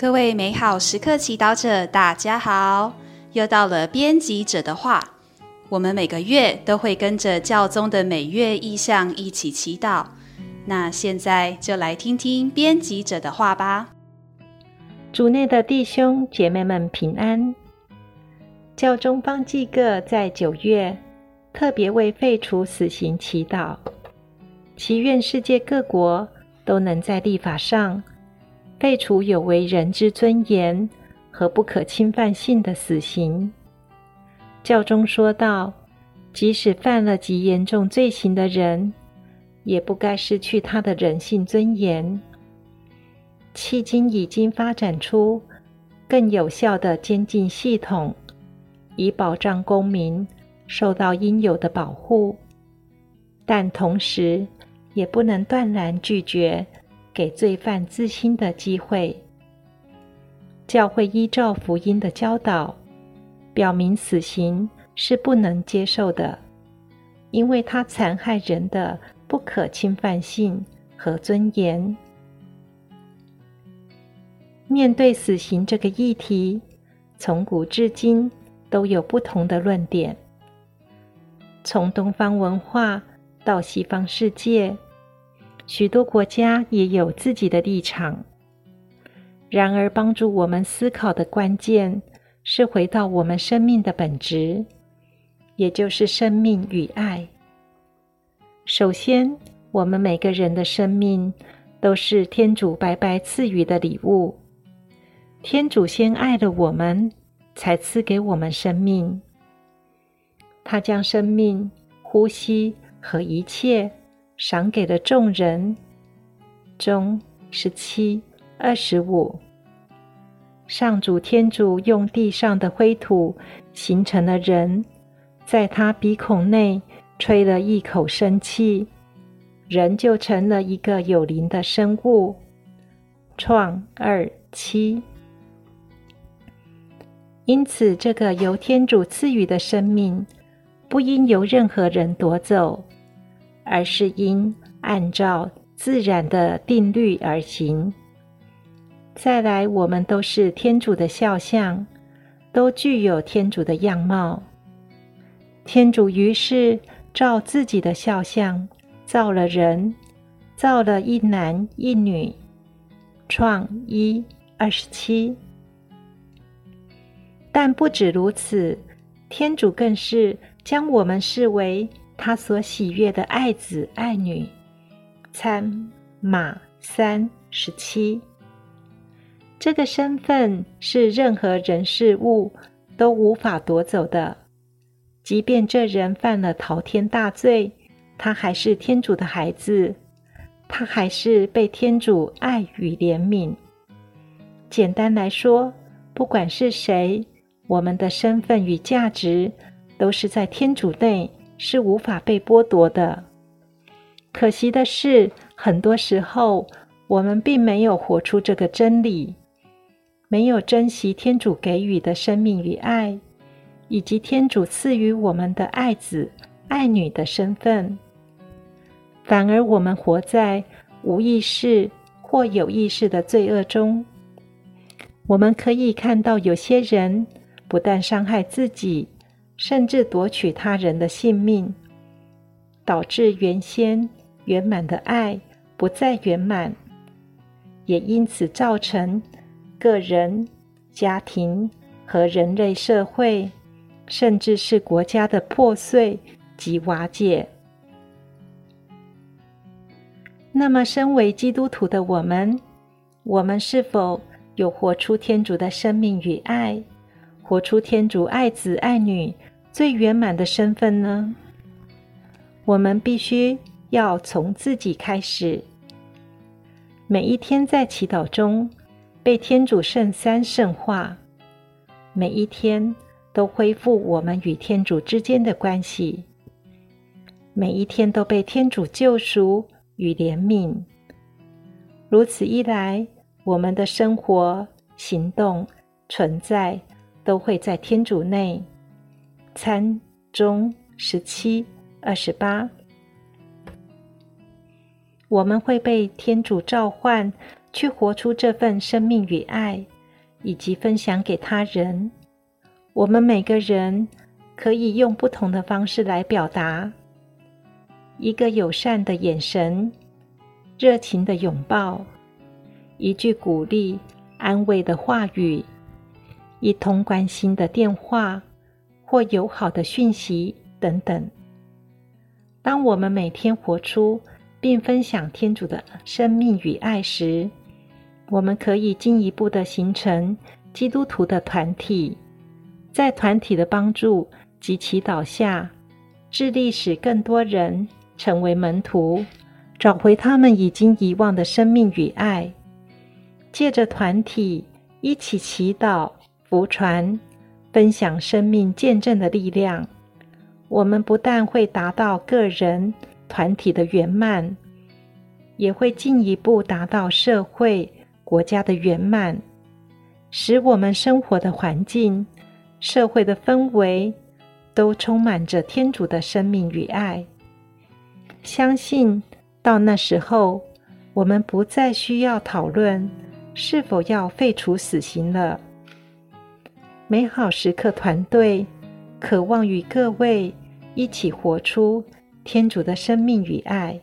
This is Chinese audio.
各位美好时刻祈祷者，大家好！又到了编辑者的话，我们每个月都会跟着教宗的每月意向一起祈祷。那现在就来听听编辑者的话吧。主内的弟兄姐妹们平安。教宗方济各在九月特别为废除死刑祈祷，祈愿世界各国都能在立法上。废除有违人之尊严和不可侵犯性的死刑。教中说道：“即使犯了极严重罪行的人，也不该失去他的人性尊严。”迄今已经发展出更有效的监禁系统，以保障公民受到应有的保护，但同时也不能断然拒绝。给罪犯自新的机会。教会依照福音的教导，表明死刑是不能接受的，因为它残害人的不可侵犯性和尊严。面对死刑这个议题，从古至今都有不同的论点。从东方文化到西方世界。许多国家也有自己的立场。然而，帮助我们思考的关键是回到我们生命的本质，也就是生命与爱。首先，我们每个人的生命都是天主白白赐予的礼物。天主先爱了我们，才赐给我们生命。他将生命、呼吸和一切。赏给了众人，中十七二十五。上主天主用地上的灰土形成了人，在他鼻孔内吹了一口生气，人就成了一个有灵的生物。创二七。因此，这个由天主赐予的生命，不应由任何人夺走。而是应按照自然的定律而行。再来，我们都是天主的肖像，都具有天主的样貌。天主于是照自己的肖像造了人，造了一男一女。创一二十七。但不止如此，天主更是将我们视为。他所喜悦的爱子爱女，参马三十七。这个身份是任何人事物都无法夺走的。即便这人犯了滔天大罪，他还是天主的孩子，他还是被天主爱与怜悯。简单来说，不管是谁，我们的身份与价值都是在天主内。是无法被剥夺的。可惜的是，很多时候我们并没有活出这个真理，没有珍惜天主给予的生命与爱，以及天主赐予我们的爱子、爱女的身份。反而，我们活在无意识或有意识的罪恶中。我们可以看到，有些人不但伤害自己。甚至夺取他人的性命，导致原先圆满的爱不再圆满，也因此造成个人、家庭和人类社会，甚至是国家的破碎及瓦解。那么，身为基督徒的我们，我们是否有活出天主的生命与爱，活出天主爱子爱女？最圆满的身份呢？我们必须要从自己开始。每一天在祈祷中被天主圣三圣化，每一天都恢复我们与天主之间的关系，每一天都被天主救赎与怜悯。如此一来，我们的生活、行动、存在都会在天主内。参中十七二十八，我们会被天主召唤去活出这份生命与爱，以及分享给他人。我们每个人可以用不同的方式来表达：一个友善的眼神，热情的拥抱，一句鼓励、安慰的话语，一通关心的电话，或友好的讯息等等。当我们每天活出并分享天主的生命与爱时，我们可以进一步的形成基督徒的团体，在团体的帮助及祈祷下，致力使更多人成为门徒，找回他们已经遗忘的生命与爱。借着团体一起祈祷、福传、分享生命见证的力量，我们不但会达到个人、团体的圆满，也会进一步达到社会。国家的圆满，使我们生活的环境、社会的氛围都充满着天主的生命与爱。相信到那时候，我们不再需要讨论是否要废除死刑了。美好时刻团队渴望与各位一起活出天主的生命与爱。